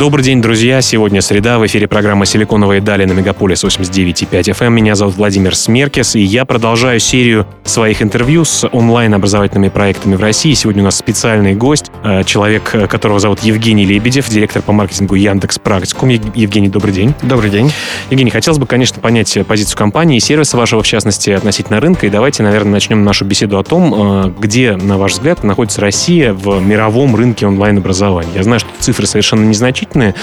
Добрый день, друзья. Сегодня среда. В эфире программа «Силиконовые дали» на Мегаполис 89.5 FM. Эм. Меня зовут Владимир Смеркис, и я продолжаю серию своих интервью с онлайн-образовательными проектами в России. Сегодня у нас специальный гость, э, человек, э, которого зовут Евгений Лебедев, директор по маркетингу Яндекс Практикум. Евгений, добрый день. Добрый день. Евгений, хотелось бы, конечно, понять позицию компании и сервиса вашего, в частности, относительно рынка. И давайте, наверное, начнем нашу беседу о том, э, где, на ваш взгляд, находится Россия в мировом рынке онлайн-образования. Я знаю, что цифры совершенно незначительные, значительные,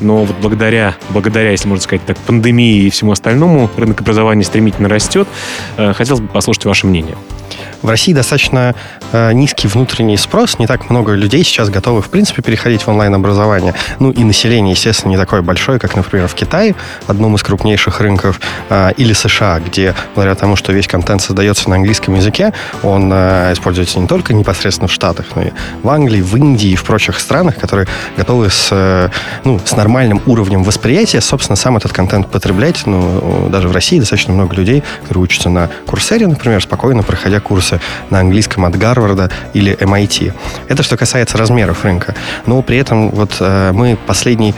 но вот благодаря, благодаря, если можно сказать так, пандемии и всему остальному, рынок образования стремительно растет. Э, хотелось бы послушать ваше мнение. В России достаточно э, низкий внутренний спрос, не так много людей сейчас готовы, в принципе, переходить в онлайн-образование. Ну и население, естественно, не такое большое, как, например, в Китае, одном из крупнейших рынков, э, или США, где, благодаря тому, что весь контент создается на английском языке, он э, используется не только непосредственно в Штатах, но и в Англии, в Индии и в прочих странах, которые готовы с, ну, с нормальным уровнем восприятия, собственно, сам этот контент потреблять. Ну, даже в России достаточно много людей, которые учатся на Курсере, например, спокойно проходя курсы курсы на английском от Гарварда или MIT. Это что касается размеров рынка. Но при этом вот э, мы последний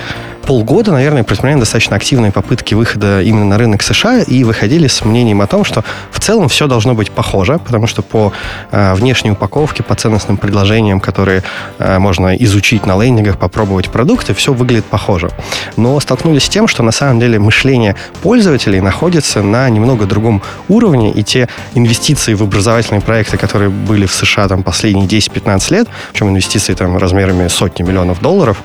полгода, наверное, предпринимаем достаточно активные попытки выхода именно на рынок США и выходили с мнением о том, что в целом все должно быть похоже, потому что по э, внешней упаковке, по ценностным предложениям, которые э, можно изучить на лендингах, попробовать продукты, все выглядит похоже. Но столкнулись с тем, что на самом деле мышление пользователей находится на немного другом уровне, и те инвестиции в образовательные проекты, которые были в США там последние 10-15 лет, причем инвестиции там размерами сотни миллионов долларов,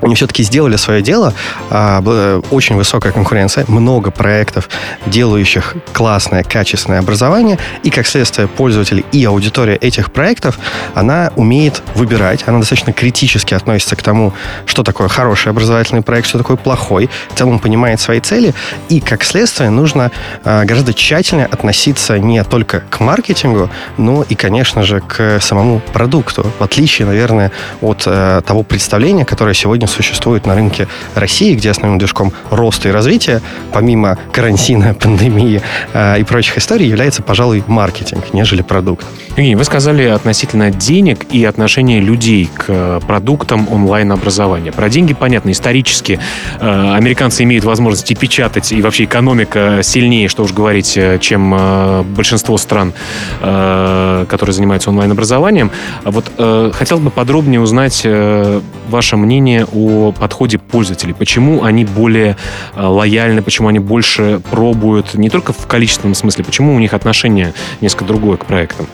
они все-таки сделали свое дело, а, очень высокая конкуренция, много проектов, делающих классное, качественное образование, и, как следствие, пользователи и аудитория этих проектов, она умеет выбирать, она достаточно критически относится к тому, что такое хороший образовательный проект, что такое плохой, в целом понимает свои цели, и, как следствие, нужно а, гораздо тщательнее относиться не только к маркетингу, но и, конечно же, к самому продукту, в отличие, наверное, от э, того представления, которое сегодня сегодня существует на рынке России, где основным движком роста и развития, помимо карантина, пандемии э, и прочих историй, является, пожалуй, маркетинг, нежели продукт. Евгений, вы сказали относительно денег и отношения людей к э, продуктам онлайн-образования. Про деньги понятно, исторически э, американцы имеют возможность и печатать, и вообще экономика сильнее, что уж говорить, э, чем э, большинство стран, э, которые занимаются онлайн-образованием. А вот э, хотел бы подробнее узнать ваше мнение о подходе пользователей. Почему они более э, лояльны, почему они больше пробуют, не только в количественном смысле, почему у них отношение несколько другое к проектам?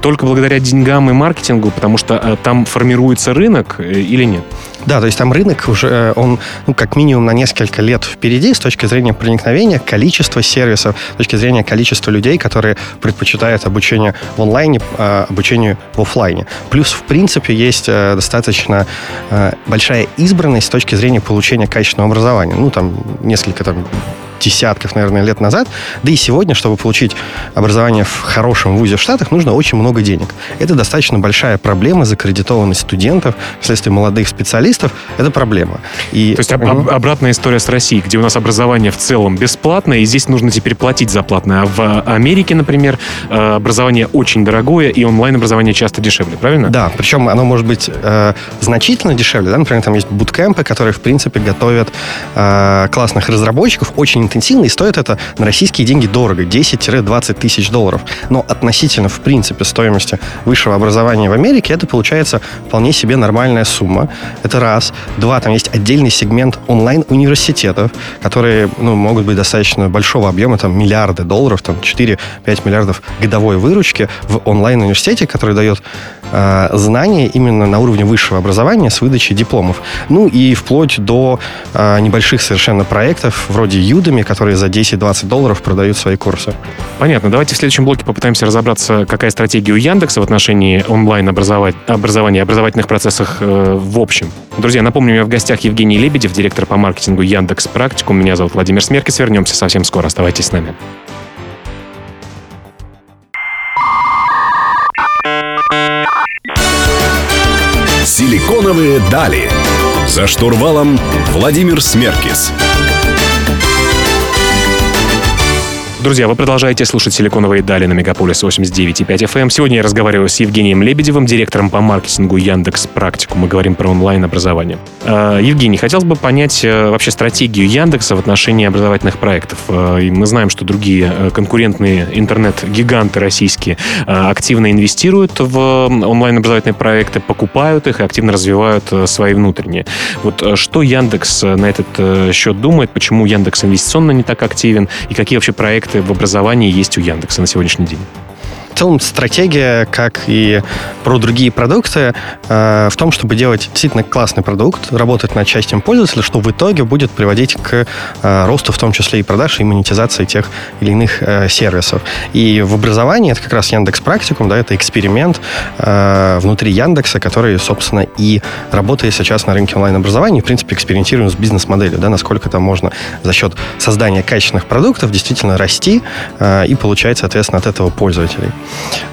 Только благодаря деньгам и маркетингу, потому что э, там формируется рынок э, или нет? Да, то есть там рынок уже, э, он ну, как минимум на несколько лет впереди с точки зрения проникновения, количества сервисов, с точки зрения количества людей, которые предпочитают обучение в онлайне, э, обучению в офлайне. Плюс, в принципе, есть достаточно большая избранность с точки зрения получения качественного образования. Ну, там несколько там десятков, наверное, лет назад. Да и сегодня, чтобы получить образование в хорошем вузе в Штатах, нужно очень много денег. Это достаточно большая проблема закредитованность студентов, вследствие молодых специалистов. Это проблема. И... То есть об, обратная история с Россией, где у нас образование в целом бесплатное, и здесь нужно теперь платить за платное. А в Америке, например, э, образование очень дорогое, и онлайн-образование часто дешевле, правильно? Да, причем оно может быть э, значительно дешевле. Да? Например, там есть буткемпы, которые, в принципе, готовят э, классных разработчиков, очень интенсивно, и стоит это на российские деньги дорого, 10-20 тысяч долларов. Но относительно, в принципе, стоимости высшего образования в Америке, это получается вполне себе нормальная сумма. Это раз. Два, там есть отдельный сегмент онлайн-университетов, которые ну, могут быть достаточно большого объема, там миллиарды долларов, там 4-5 миллиардов годовой выручки в онлайн-университете, который дает э, знания именно на уровне высшего образования с выдачей дипломов. Ну и вплоть до э, небольших совершенно проектов вроде Udemy, компаниями, которые за 10-20 долларов продают свои курсы. Понятно. Давайте в следующем блоке попытаемся разобраться, какая стратегия у Яндекса в отношении онлайн-образования и образовательных процессах э, в общем. Друзья, напомню, у меня в гостях Евгений Лебедев, директор по маркетингу Яндекс Практикум. Меня зовут Владимир Смеркис. Вернемся совсем скоро. Оставайтесь с нами. Силиконовые дали. За штурвалом Владимир Смеркис. Друзья, вы продолжаете слушать «Силиконовые дали» на Мегаполис 89.5 FM. Эм. Сегодня я разговариваю с Евгением Лебедевым, директором по маркетингу Яндекс Практику. Мы говорим про онлайн-образование. А, Евгений, хотелось бы понять э, вообще стратегию Яндекса в отношении образовательных проектов. А, мы знаем, что другие э, конкурентные интернет-гиганты российские активно инвестируют в онлайн-образовательные проекты, покупают их и активно развивают э, свои внутренние. Вот что Яндекс на этот счет думает, почему Яндекс инвестиционно не так активен и какие вообще проекты проекты в образовании есть у Яндекса на сегодняшний день? В целом стратегия, как и про другие продукты, э, в том, чтобы делать действительно классный продукт, работать над счастьем пользователя, что в итоге будет приводить к э, росту в том числе и продаж, и монетизации тех или иных э, сервисов. И в образовании это как раз Яндекс Практикум, да, это эксперимент внутри Яндекса, который, собственно, и работает сейчас на рынке онлайн-образования. В принципе, экспериментируем с бизнес-моделью, да, насколько там можно за счет создания качественных продуктов действительно расти и получать, соответственно, от этого пользователей.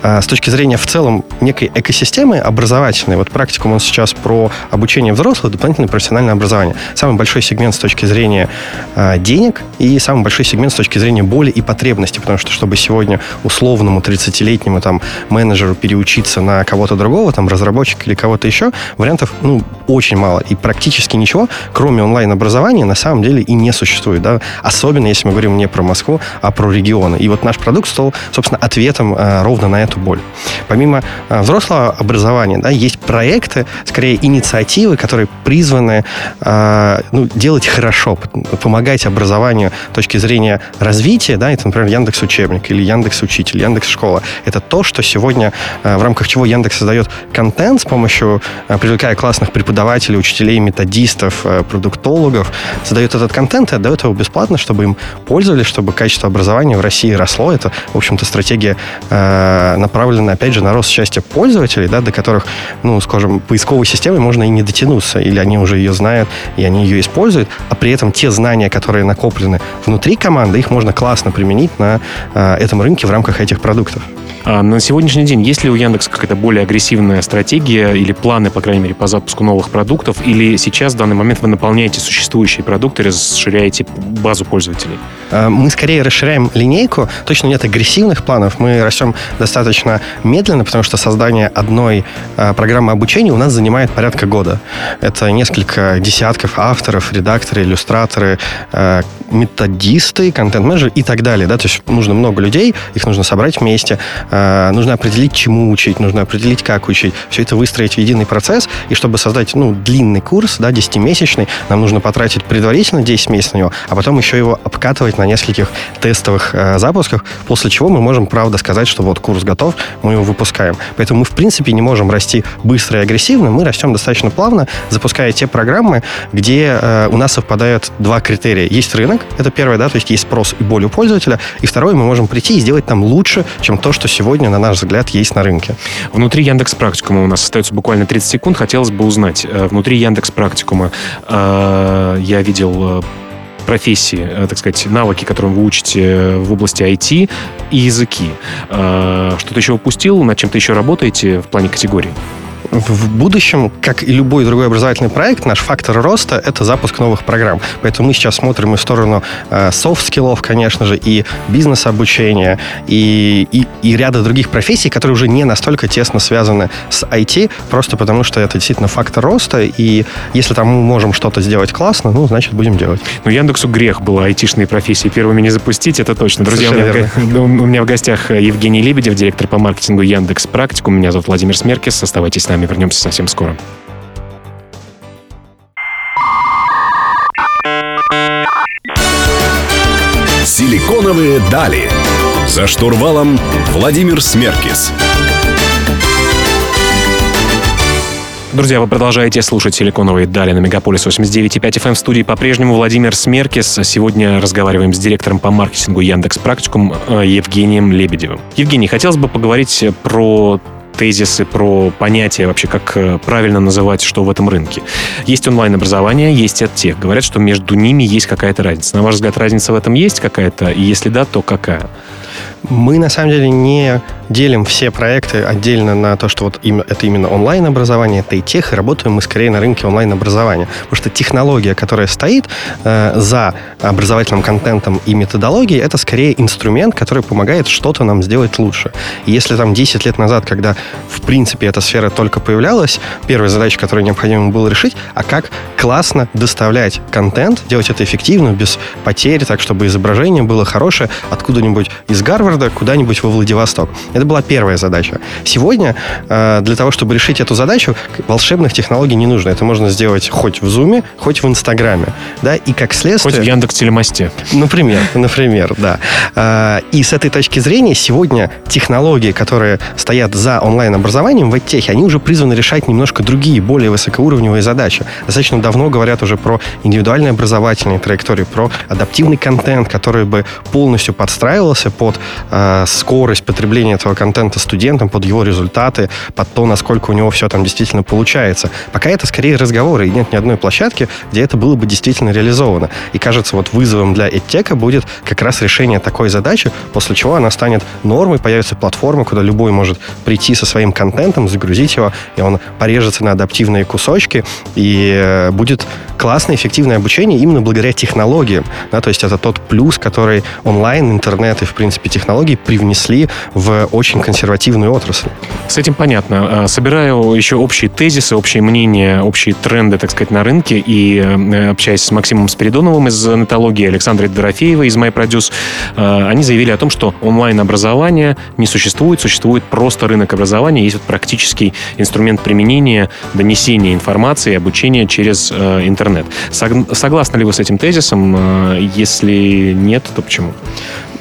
А, с точки зрения в целом некой экосистемы образовательной, вот практикум он сейчас про обучение взрослых, дополнительное профессиональное образование. Самый большой сегмент с точки зрения а, денег и самый большой сегмент с точки зрения боли и потребности, потому что чтобы сегодня условному 30-летнему там менеджеру переучиться на кого-то другого, там разработчик или кого-то еще, вариантов ну очень мало и практически ничего, кроме онлайн-образования, на самом деле и не существует, да, особенно если мы говорим не про Москву, а про регионы. И вот наш продукт стал, собственно, ответом а, ровно на эту боль. Помимо э, взрослого образования, да, есть проекты, скорее инициативы, которые призваны э, ну, делать хорошо, помогать образованию с точки зрения развития, да, это, например, Яндекс Учебник или Яндекс Учитель, Яндекс Школа. Это то, что сегодня, э, в рамках чего Яндекс создает контент с помощью, э, привлекая классных преподавателей, учителей, методистов, э, продуктологов, создает этот контент и отдает его бесплатно, чтобы им пользовались, чтобы качество образования в России росло. Это, в общем-то, стратегия э, направлена, опять же, на рост счастья пользователей, да, до которых, ну, скажем, поисковой системой можно и не дотянуться, или они уже ее знают, и они ее используют, а при этом те знания, которые накоплены внутри команды, их можно классно применить на э, этом рынке в рамках этих продуктов. А на сегодняшний день есть ли у Яндекса какая-то более агрессивная стратегия или планы, по крайней мере, по запуску новых продуктов? Или сейчас в данный момент вы наполняете существующие продукты, расширяете базу пользователей? Э, мы скорее расширяем линейку. Точно нет агрессивных планов. Мы растем достаточно медленно, потому что создание одной э, программы обучения у нас занимает порядка года. Это несколько десятков авторов, редакторы, иллюстраторы, э, методисты, контент-менеджеры и так далее. Да? То есть нужно много людей, их нужно собрать вместе, нужно определить, чему учить, нужно определить, как учить. Все это выстроить в единый процесс, и чтобы создать ну, длинный курс, да, 10-месячный, нам нужно потратить предварительно 10 месяцев на него, а потом еще его обкатывать на нескольких тестовых э, запусках, после чего мы можем, правда, сказать, что вот курс готов, мы его выпускаем. Поэтому мы, в принципе, не можем расти быстро и агрессивно, мы растем достаточно плавно, запуская те программы, где э, у нас совпадают два критерия. Есть рынок, это первое, да, то есть есть спрос и боль у пользователя, и второе, мы можем прийти и сделать там лучше, чем то, что сегодня, на наш взгляд, есть на рынке. Внутри Яндекс Практикума у нас остается буквально 30 секунд. Хотелось бы узнать, э, внутри Яндекс Практикума э, я видел э, профессии, так сказать, навыки, которые вы учите в области IT и языки. Что-то еще упустил, над чем-то еще работаете в плане категорий? В будущем, как и любой другой образовательный проект, наш фактор роста — это запуск новых программ. Поэтому мы сейчас смотрим и в сторону э, soft skill ов, конечно же, и бизнес-обучения, и, и, и ряда других профессий, которые уже не настолько тесно связаны с IT, просто потому что это действительно фактор роста, и если там мы можем что-то сделать классно, ну, значит, будем делать. Ну, Яндексу грех было айтишные профессии первыми не запустить, это точно. Друзья, у меня, в, у меня в гостях Евгений Лебедев, директор по маркетингу Яндекс Практику. Меня зовут Владимир Смеркис. Оставайтесь с нами. Вернемся совсем скоро. Силиконовые дали. За штурвалом Владимир Смеркис. Друзья, вы продолжаете слушать «Силиконовые дали» на Мегаполис 89.5 FM. В студии по-прежнему Владимир Смеркис. Сегодня разговариваем с директором по маркетингу Яндекс Практикум э, Евгением Лебедевым. Евгений, хотелось бы поговорить про тезисы, про понятия вообще, как э, правильно называть, что в этом рынке. Есть онлайн-образование, есть тех. Говорят, что между ними есть какая-то разница. На ваш взгляд, разница в этом есть какая-то? И если да, то какая? Мы, на самом деле, не делим все проекты отдельно на то, что вот это именно онлайн-образование, это и тех, и работаем мы скорее на рынке онлайн-образования. Потому что технология, которая стоит э, за образовательным контентом и методологией, это скорее инструмент, который помогает что-то нам сделать лучше. Если там 10 лет назад, когда в принципе эта сфера только появлялась, первая задача, которую необходимо было решить, а как классно доставлять контент, делать это эффективно, без потерь, так чтобы изображение было хорошее, откуда-нибудь из Гарварда куда-нибудь во Владивосток. Это была первая задача. Сегодня э, для того, чтобы решить эту задачу, волшебных технологий не нужно. Это можно сделать хоть в Zoom, хоть в Инстаграме. Да? И как следствие... Хоть в Яндекс Телемосте. Например, например, да. Э, и с этой точки зрения сегодня технологии, которые стоят за онлайн-образованием в EdTech, они уже призваны решать немножко другие, более высокоуровневые задачи. Достаточно давно говорят уже про индивидуальные образовательные траектории, про адаптивный контент, который бы полностью подстраивался под э, скорость потребления этого контента студентам, под его результаты, под то, насколько у него все там действительно получается. Пока это скорее разговоры, и нет ни одной площадки, где это было бы действительно реализовано. И кажется, вот вызовом для EdTech будет как раз решение такой задачи, после чего она станет нормой, появится платформа, куда любой может прийти со своим контентом, загрузить его, и он порежется на адаптивные кусочки, и э, будет классное, эффективное обучение именно благодаря технологиям. Да, то есть это тот плюс, который онлайн, интернет и, в принципе, технологии привнесли в очень консервативную отрасль. С этим понятно. А, собираю еще общие тезисы, общие мнения, общие тренды, так сказать, на рынке и э, общаясь с Максимом Спиридоновым из нетологии, Александрой Дорофеевой из MyProduce, э, они заявили о том, что онлайн-образование не существует, существует просто рынок образования, есть вот практический инструмент применения, донесения информации, обучения через э, интернет. Согласны ли вы с этим тезисом? Если нет, то почему?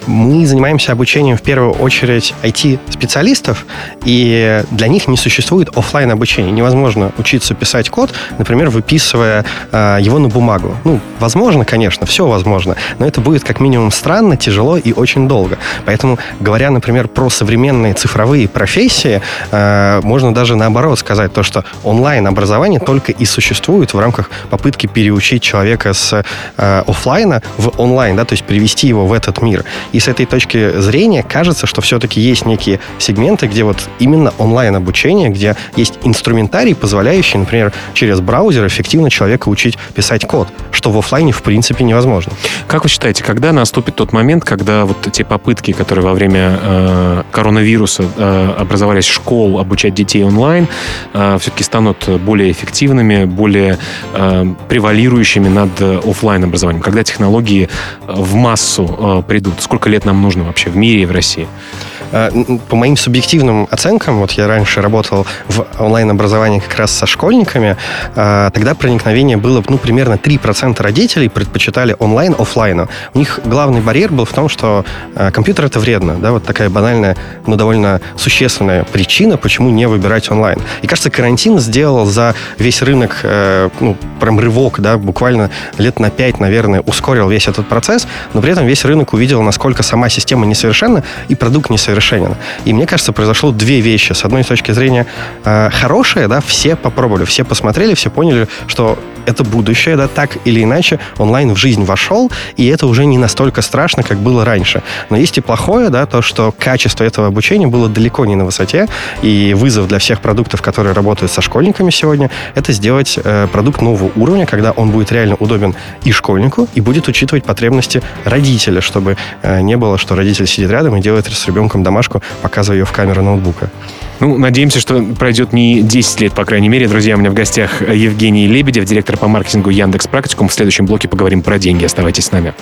Мы занимаемся обучением в первую очередь IT-специалистов, и для них не существует офлайн обучения. Невозможно учиться писать код, например, выписывая э, его на бумагу. Ну, возможно, конечно, все возможно, но это будет как минимум странно, тяжело и очень долго. Поэтому, говоря, например, про современные цифровые профессии, э, можно даже наоборот сказать то, что онлайн-образование только и существует в рамках попытки переучить человека с э, офлайна в онлайн, да, то есть привести его в этот мир. И с этой точки зрения кажется, что все-таки есть некие сегменты, где вот именно онлайн-обучение, где есть инструментарий, позволяющий, например, через браузер эффективно человека учить писать код, что в офлайне в принципе невозможно. Как вы считаете, когда наступит тот момент, когда вот те попытки, которые во время э, коронавируса э, образовались школ обучать детей онлайн, э, все-таки станут более эффективными, более э, превалирующими над э, офлайн образованием? Когда технологии в массу э, придут? Сколько сколько лет нам нужно вообще в мире и в России? Э, по моим субъективным оценкам, вот я раньше работал в онлайн-образовании как раз со школьниками, э, тогда проникновение было, ну, примерно 3% родителей предпочитали онлайн офлайну. У них главный барьер был в том, что э, компьютер это вредно, да, вот такая банальная, но довольно существенная причина, почему не выбирать онлайн. И кажется, карантин сделал за весь рынок, ну, прям рывок, да, буквально лет на 5, наверное, ускорил весь этот процесс, но при этом весь рынок увидел, насколько сама система несовершенна и продукт несовершенен совершенен. И мне кажется, произошло две вещи. С одной точки зрения э, хорошие, да, все попробовали, все посмотрели, все поняли, что это будущее, да, так или иначе онлайн в жизнь вошел, и это уже не настолько страшно, как было раньше. Но есть и плохое, да, то, что качество этого обучения было далеко не на высоте, и вызов для всех продуктов, которые работают со школьниками сегодня, это сделать э, продукт нового уровня, когда он будет реально удобен и школьнику, и будет учитывать потребности родителя, чтобы э, не было, что родитель сидит рядом и делает с ребенком домашку, показывая ее в камеру ноутбука. Ну, надеемся, что пройдет не 10 лет, по крайней мере. Друзья, у меня в гостях Евгений Лебедев, директор по маркетингу Яндекс Практикум. В следующем блоке поговорим про деньги. Оставайтесь с нами.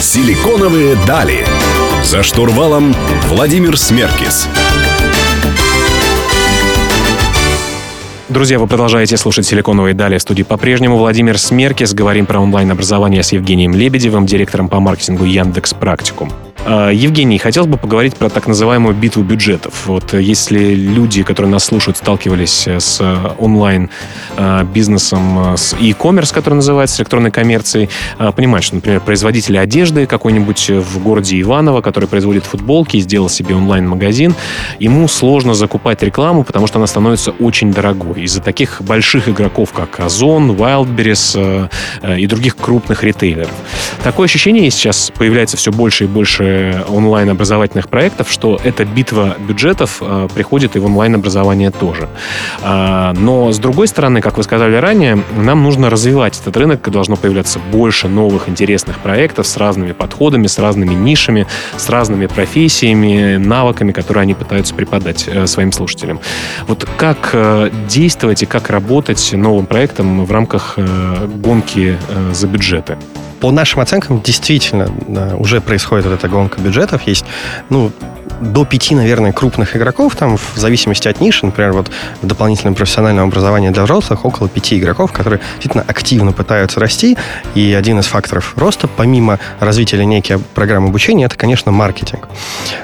Силиконовые дали. За штурвалом Владимир Смеркис. Друзья, вы продолжаете слушать «Силиконовые дали» в студии по-прежнему Владимир Смеркис. Говорим про онлайн-образование с Евгением Лебедевым, директором по маркетингу Яндекс Практикум. А, Евгений, хотелось бы поговорить про так называемую битву бюджетов. Вот если люди, которые нас слушают, сталкивались с онлайн-бизнесом, с e-commerce, который называется электронной коммерцией, понимают, что, например, производители одежды какой-нибудь в городе Иваново, который производит футболки сделал себе онлайн-магазин, ему сложно закупать рекламу, потому что она становится очень дорогой. Из-за таких больших игроков, как Озон, Wildberries э, и других крупных ритейлеров. Такое ощущение сейчас появляется все больше и больше онлайн-образовательных проектов, что эта битва бюджетов э, приходит и в онлайн-образование тоже. А, но, с другой стороны, как вы сказали ранее, нам нужно развивать этот рынок, должно появляться больше новых интересных проектов с разными подходами, с разными нишами, с разными профессиями, навыками, которые они пытаются преподать э, своим слушателям. Вот как э, действовать и как работать новым проектом в рамках э, гонки за бюджеты? По нашим оценкам, действительно, уже происходит вот эта гонка бюджетов. Есть, ну, до пяти, наверное, крупных игроков, там, в зависимости от ниши, например, вот в дополнительном профессиональном образовании для взрослых около пяти игроков, которые действительно активно пытаются расти, и один из факторов роста, помимо развития линейки программ обучения, это, конечно, маркетинг.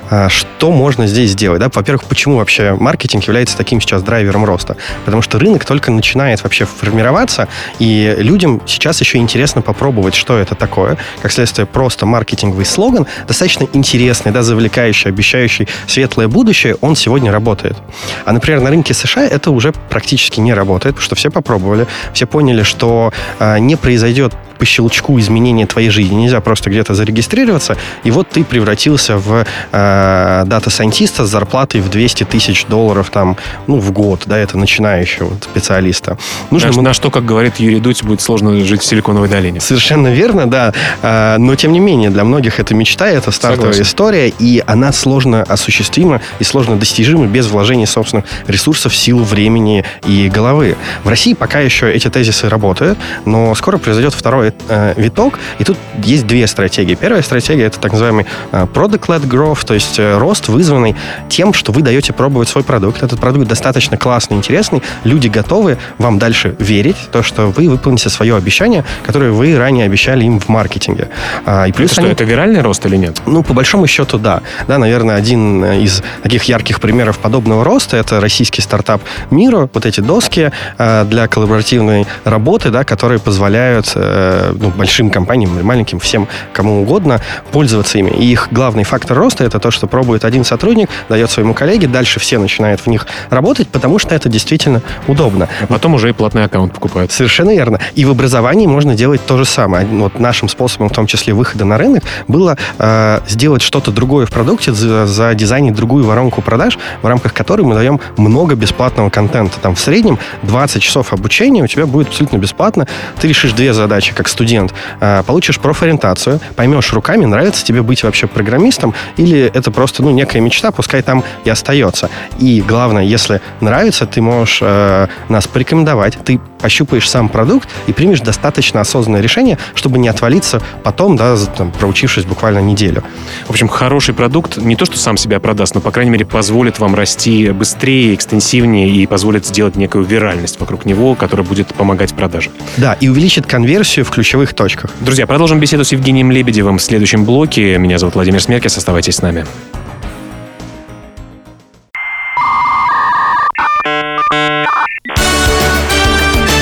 А, что можно здесь сделать? Да? Во-первых, почему вообще маркетинг является таким сейчас драйвером роста? Потому что рынок только начинает вообще формироваться, и людям сейчас еще интересно попробовать, что это такое. Как следствие, просто маркетинговый слоган, достаточно интересный, да, завлекающий, обещающий светлое будущее, он сегодня работает. А, например, на рынке США это уже практически не работает, потому что все попробовали, все поняли, что э, не произойдет по щелчку изменения твоей жизни. Нельзя просто где-то зарегистрироваться, и вот ты превратился в э, data scientist а с зарплатой в 200 тысяч долларов там, ну, в год, да, это начинающего специалиста. Нужно на, на что, как говорит Юрий Дудь, будет сложно жить в Силиконовой долине. Совершенно верно, да. Э, но, тем не менее, для многих это мечта, это стартовая Согласен. история, и она сложно осуществима и сложно достижима без вложения собственных ресурсов, сил, времени и головы. В России пока еще эти тезисы работают, но скоро произойдет второй э, виток, и тут есть две стратегии. Первая стратегия это так называемый э, product-led growth, то есть э, рост, вызванный тем, что вы даете пробовать свой продукт. Этот продукт достаточно классный, интересный, люди готовы вам дальше верить, то, что вы выполните свое обещание, которое вы ранее обещали им в маркетинге. А, и плюс это они... что, это виральный рост или нет? Ну, по большому счету, да. Да, наверное, один из таких ярких примеров подобного роста это российский стартап Миро, вот эти доски э, для коллаборативной работы, да, которые позволяют э, ну, большим компаниям или маленьким, всем, кому угодно, пользоваться ими. И их главный фактор роста это то, что пробует один сотрудник, дает своему коллеге, дальше все начинают в них работать, потому что это действительно удобно. А потом уже и платный аккаунт покупают. Совершенно верно. И в образовании можно делать то же самое. Вот нашим способом, в том числе выхода на рынок, было э, сделать что-то другое в продукте, за, за дизайнить другую воронку продаж, в рамках которой мы даем много бесплатного контента. Там в среднем 20 часов обучения у тебя будет абсолютно бесплатно. Ты решишь две задачи, как студент, э, получишь профориентацию, поймешь руками, нравится тебе быть вообще программистом, или это просто, ну, некая мечта, пускай там и остается. И главное, если нравится, ты можешь э, нас порекомендовать, ты пощупаешь сам продукт и примешь достаточно осознанное решение, чтобы не отвалиться потом, да, там, проучившись буквально неделю. В общем, хороший продукт не то, что сам себя продаст, но, по крайней мере, позволит вам расти быстрее, экстенсивнее и позволит сделать некую виральность вокруг него, которая будет помогать в продаже. Да, и увеличит конверсию в ключевых точках. Друзья, продолжим беседу с Евгением Лебедевым в следующем блоке. Меня зовут Владимир Смеркис. Оставайтесь с нами.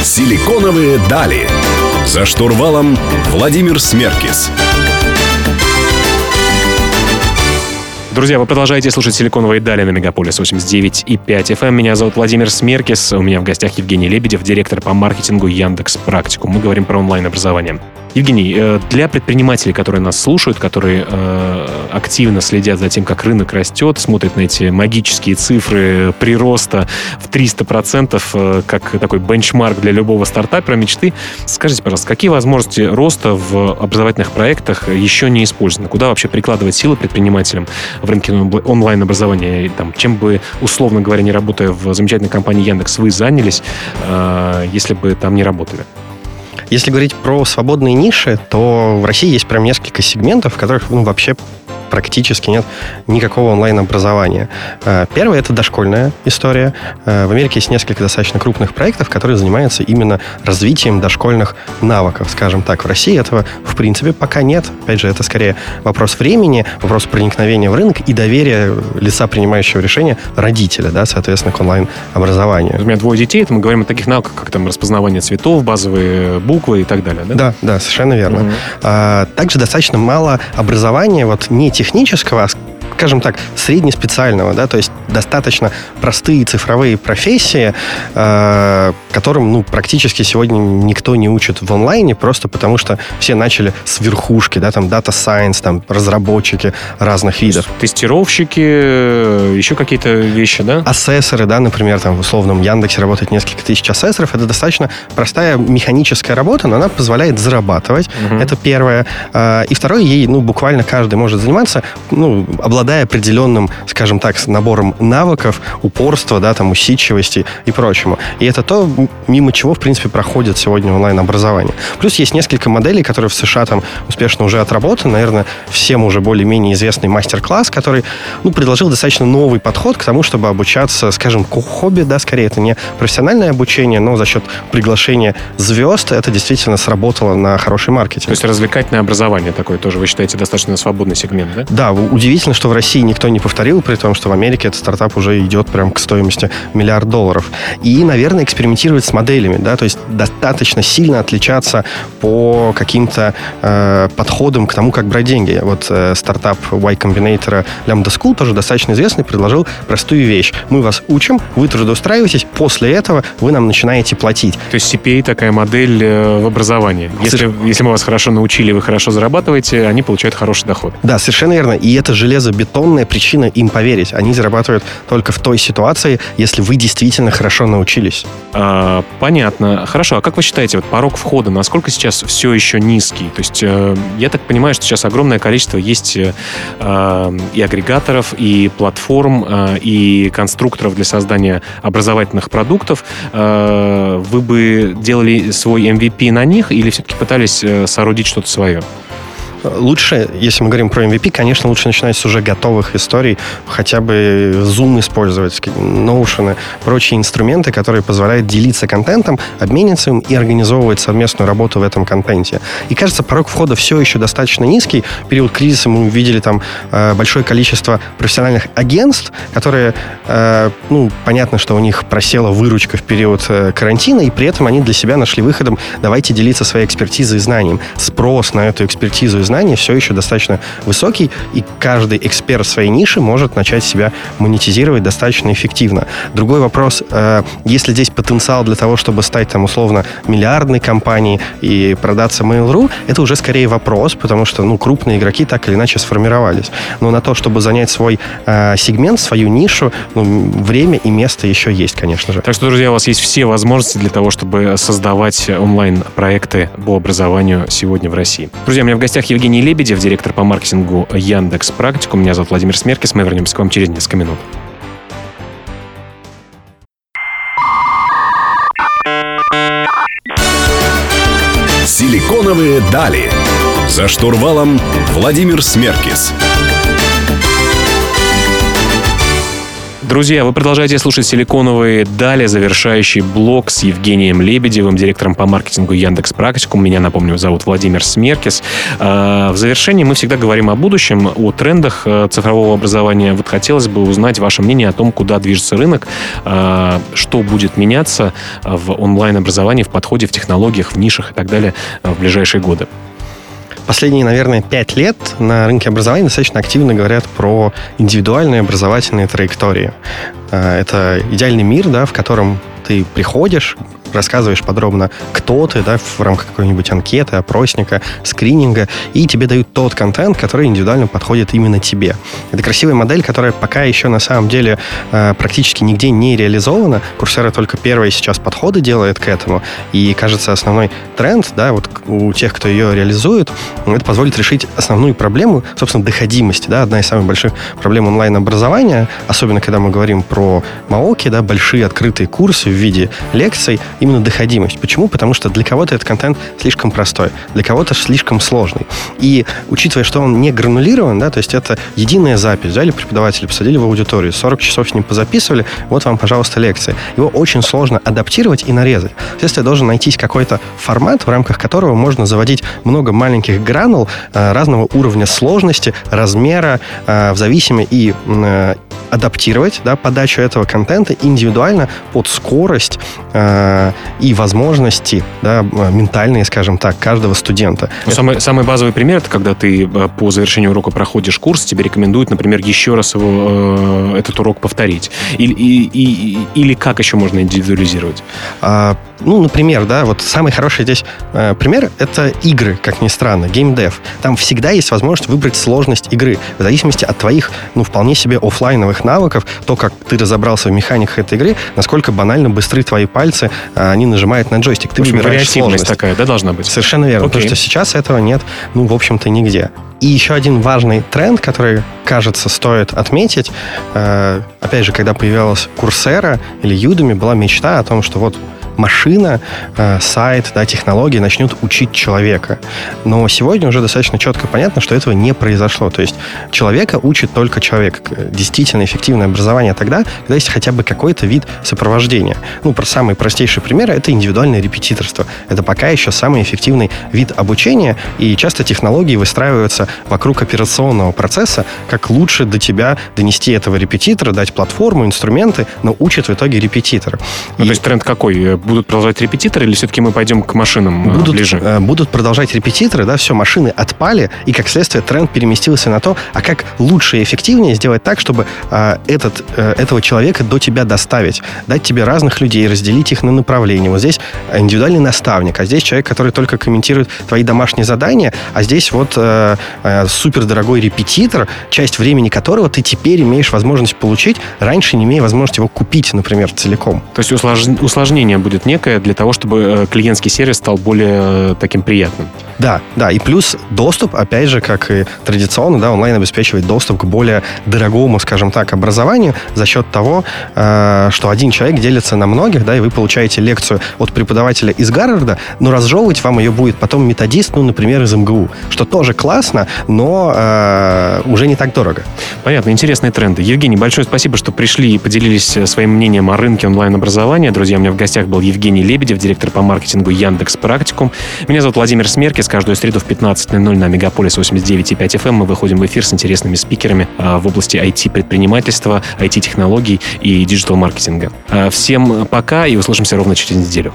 Силиконовые дали. За штурвалом Владимир Смеркис. Друзья, вы продолжаете слушать «Силиконовые дали» на Мегаполис 89 и 5 FM. Меня зовут Владимир Смеркис. У меня в гостях Евгений Лебедев, директор по маркетингу Яндекс Практику. Мы говорим про онлайн-образование. Евгений, э, для предпринимателей, которые нас слушают, которые э, активно следят за тем, как рынок растет, смотрят на эти магические цифры прироста в 300%, э, как такой бенчмарк для любого стартапера мечты, скажите, пожалуйста, какие возможности роста в образовательных проектах еще не использованы? Куда вообще прикладывать силы предпринимателям в рынке онлайн-образования? Там, чем бы, условно говоря, не работая в замечательной компании Яндекс, вы занялись, если бы там не работали? Если говорить про свободные ниши, то в России есть прям несколько сегментов, в которых ну, вообще практически нет никакого онлайн-образования. Э, первое — это дошкольная история. Э, в Америке есть несколько достаточно крупных проектов, которые занимаются именно развитием дошкольных навыков, скажем так. В России этого, в принципе, пока нет. Опять же, это скорее вопрос времени, вопрос проникновения в рынок и доверия лица, принимающего решения, родителя, да, соответственно, к онлайн-образованию. У меня двое детей, это мы говорим о таких навыках, как там распознавание цветов, базовые буквы и так далее, да? Да, да, совершенно верно. Угу. А, также достаточно мало образования вот не технического, а скажем так, среднеспециального, да, то есть достаточно простые цифровые профессии, э, которым, ну, практически сегодня никто не учит в онлайне, просто потому что все начали с верхушки, да, там, Data Science, там, разработчики разных видов. Тестировщики, еще какие-то вещи, да? Ассессоры, да, например, там, в условном Яндексе работает несколько тысяч ассессоров, это достаточно простая механическая работа, но она позволяет зарабатывать, угу. это первое. Э, и второе, ей, ну, буквально каждый может заниматься, ну, обладая обладая определенным, скажем так, набором навыков, упорства, да, там, усидчивости и прочему. И это то, мимо чего, в принципе, проходит сегодня онлайн-образование. Плюс есть несколько моделей, которые в США там успешно уже отработаны. Наверное, всем уже более-менее известный мастер-класс, который, ну, предложил достаточно новый подход к тому, чтобы обучаться, скажем, к хобби, да, скорее это не профессиональное обучение, но за счет приглашения звезд это действительно сработало на хороший маркетинг. То есть развлекательное образование такое тоже, вы считаете, достаточно свободный сегмент, да? Да, удивительно, что в России никто не повторил, при том, что в Америке этот стартап уже идет прям к стоимости миллиард долларов. И, наверное, экспериментировать с моделями, да, то есть достаточно сильно отличаться по каким-то э, подходам к тому, как брать деньги. Вот э, стартап Y Combinator Lambda School, тоже достаточно известный, предложил простую вещь. Мы вас учим, вы трудоустраиваетесь, после этого вы нам начинаете платить. То есть CPA такая модель э, в образовании. Если, если мы вас хорошо научили, вы хорошо зарабатываете, они получают хороший доход. Да, совершенно верно. И это железо бетонная причина им поверить. Они зарабатывают только в той ситуации, если вы действительно хорошо научились. А, понятно. Хорошо. А как вы считаете, вот порог входа, насколько сейчас все еще низкий? То есть э, я так понимаю, что сейчас огромное количество есть э, и агрегаторов, и платформ, э, и конструкторов для создания образовательных продуктов. Э, вы бы делали свой MVP на них или все-таки пытались э, соорудить что-то свое? Лучше, если мы говорим про MVP, конечно, лучше начинать с уже готовых историй, хотя бы Zoom использовать, Notion, прочие инструменты, которые позволяют делиться контентом, обмениться им и организовывать совместную работу в этом контенте. И кажется, порог входа все еще достаточно низкий. В период кризиса мы увидели там э, большое количество профессиональных агентств, которые, э, ну, понятно, что у них просела выручка в период э, карантина, и при этом они для себя нашли выходом давайте делиться своей экспертизой и знанием. Спрос на эту экспертизу и знаний все еще достаточно высокий, и каждый эксперт в своей нише может начать себя монетизировать достаточно эффективно. Другой вопрос, э, есть здесь потенциал для того, чтобы стать там условно миллиардной компанией и продаться Mail.ru, это уже скорее вопрос, потому что ну, крупные игроки так или иначе сформировались. Но на то, чтобы занять свой э, сегмент, свою нишу, ну, время и место еще есть, конечно же. Так что, друзья, у вас есть все возможности для того, чтобы создавать онлайн-проекты по образованию сегодня в России. Друзья, у меня в гостях Евгений Евгений Лебедев, директор по маркетингу Яндекс Практику. Меня зовут Владимир Смеркис. Мы вернемся к вам через несколько минут. Силиконовые дали. За штурвалом Владимир Смеркис. Друзья, вы продолжаете слушать «Силиконовые дали», завершающий блок с Евгением Лебедевым, директором по маркетингу Яндекс Практикум. Меня, напомню, зовут Владимир Смеркис. А, в завершении мы всегда говорим о будущем, о трендах э, цифрового образования. Вот хотелось бы узнать ваше мнение о том, куда движется рынок, а, что будет меняться в онлайн-образовании, в подходе, в технологиях, в нишах и так далее в ближайшие годы последние, наверное, пять лет на рынке образования достаточно активно говорят про индивидуальные образовательные траектории. Э, это идеальный мир, да, в котором ты приходишь, рассказываешь подробно, кто ты, да, в рамках какой-нибудь анкеты, опросника, скрининга, и тебе дают тот контент, который индивидуально подходит именно тебе. Это красивая модель, которая пока еще на самом деле э, практически нигде не реализована. Курсера только первые сейчас подходы делает к этому, и кажется основной тренд, да, вот у тех, кто ее реализует, это позволит решить основную проблему, собственно, доходимости, да, одна из самых больших проблем онлайн-образования, особенно когда мы говорим про МАОКи, да, большие открытые курсы в виде лекций, именно доходимость. Почему? Потому что для кого-то этот контент слишком простой, для кого-то слишком сложный. И учитывая, что он не гранулирован, да, то есть это единая запись, взяли преподавателя, посадили в аудиторию, 40 часов с ним позаписывали, вот вам, пожалуйста, лекция. Его очень сложно адаптировать и нарезать. Соответственно, должен найтись какой-то формат, в рамках которого можно заводить много маленьких гранул э, разного уровня сложности, размера, э, в зависимости и э, адаптировать да, подачу этого контента индивидуально под скорость э, и возможности да, ментальные, скажем так, каждого студента. Ну, самый, самый базовый пример это когда ты э, по завершению урока проходишь курс, тебе рекомендуют, например, еще раз его, э, этот урок повторить. Или, и, и, или как еще можно индивидуализировать? А, ну, например, да, вот самый хороший здесь э, пример это игры, как ни странно, геймдев. Там всегда есть возможность выбрать сложность игры в зависимости от твоих, ну, вполне себе офлайновых навыков, то, как ты разобрался в механиках этой игры, насколько банально быстры твои пальцы, э, они нажимают на джойстик. Ты в общем, выбираешь сложность. такая, да, должна быть? Совершенно верно, Окей. потому что сейчас этого нет, ну, в общем-то, нигде. И еще один важный тренд, который, кажется, стоит отметить, э, опять же, когда появилась Курсера или Udemy, была мечта о том, что вот машина, э, сайт, да, технологии начнут учить человека. Но сегодня уже достаточно четко понятно, что этого не произошло. То есть человека учит только человек. Действительно эффективное образование тогда, когда есть хотя бы какой-то вид сопровождения. Ну, про самый простейший пример это индивидуальное репетиторство. Это пока еще самый эффективный вид обучения, и часто технологии выстраиваются вокруг операционного процесса, как лучше до тебя донести этого репетитора, дать платформу, инструменты, но учат в итоге репетитора. Ну, И- то есть тренд какой? Будут продолжать репетиторы или все-таки мы пойдем к машинам э, будут, ближе? э, будут продолжать репетиторы, да, все, машины отпали, и как следствие тренд переместился на то, а как лучше и эффективнее сделать так, чтобы э, этот, э, этого человека до тебя доставить, дать тебе разных людей, разделить их на направления. Вот здесь индивидуальный наставник, а здесь человек, который только комментирует твои домашние задания, а здесь вот э, э, супердорогой репетитор, часть времени которого ты теперь имеешь возможность получить, раньше не имея возможности его купить, например, целиком. То есть услож- усложнение будет некое для того, чтобы э, клиентский сервис стал более э, таким приятным. Да, да, и плюс доступ, опять же, как и традиционно, да, онлайн обеспечивает доступ к более дорогому, скажем так, образованию за счет того, э, что один человек делится на многих, да, и вы получаете лекцию от преподавателя из Гарварда, но разжевывать вам ее будет потом методист, ну, например, из МГУ, что тоже классно, но э, уже не так дорого. Понятно, интересные тренды. Евгений, большое спасибо, что пришли и поделились э, своим мнением о рынке онлайн-образования. Друзья, у меня в гостях был Евгений Лебедев, директор по маркетингу Яндекс Практикум. Меня зовут Владимир Смеркис. Каждую среду в 15.00 на Мегаполис 89.5 FM мы выходим в эфир с интересными спикерами а, в области IT-предпринимательства, IT-технологий и digital-маркетинга. А, Всем пока и услышимся ровно через неделю.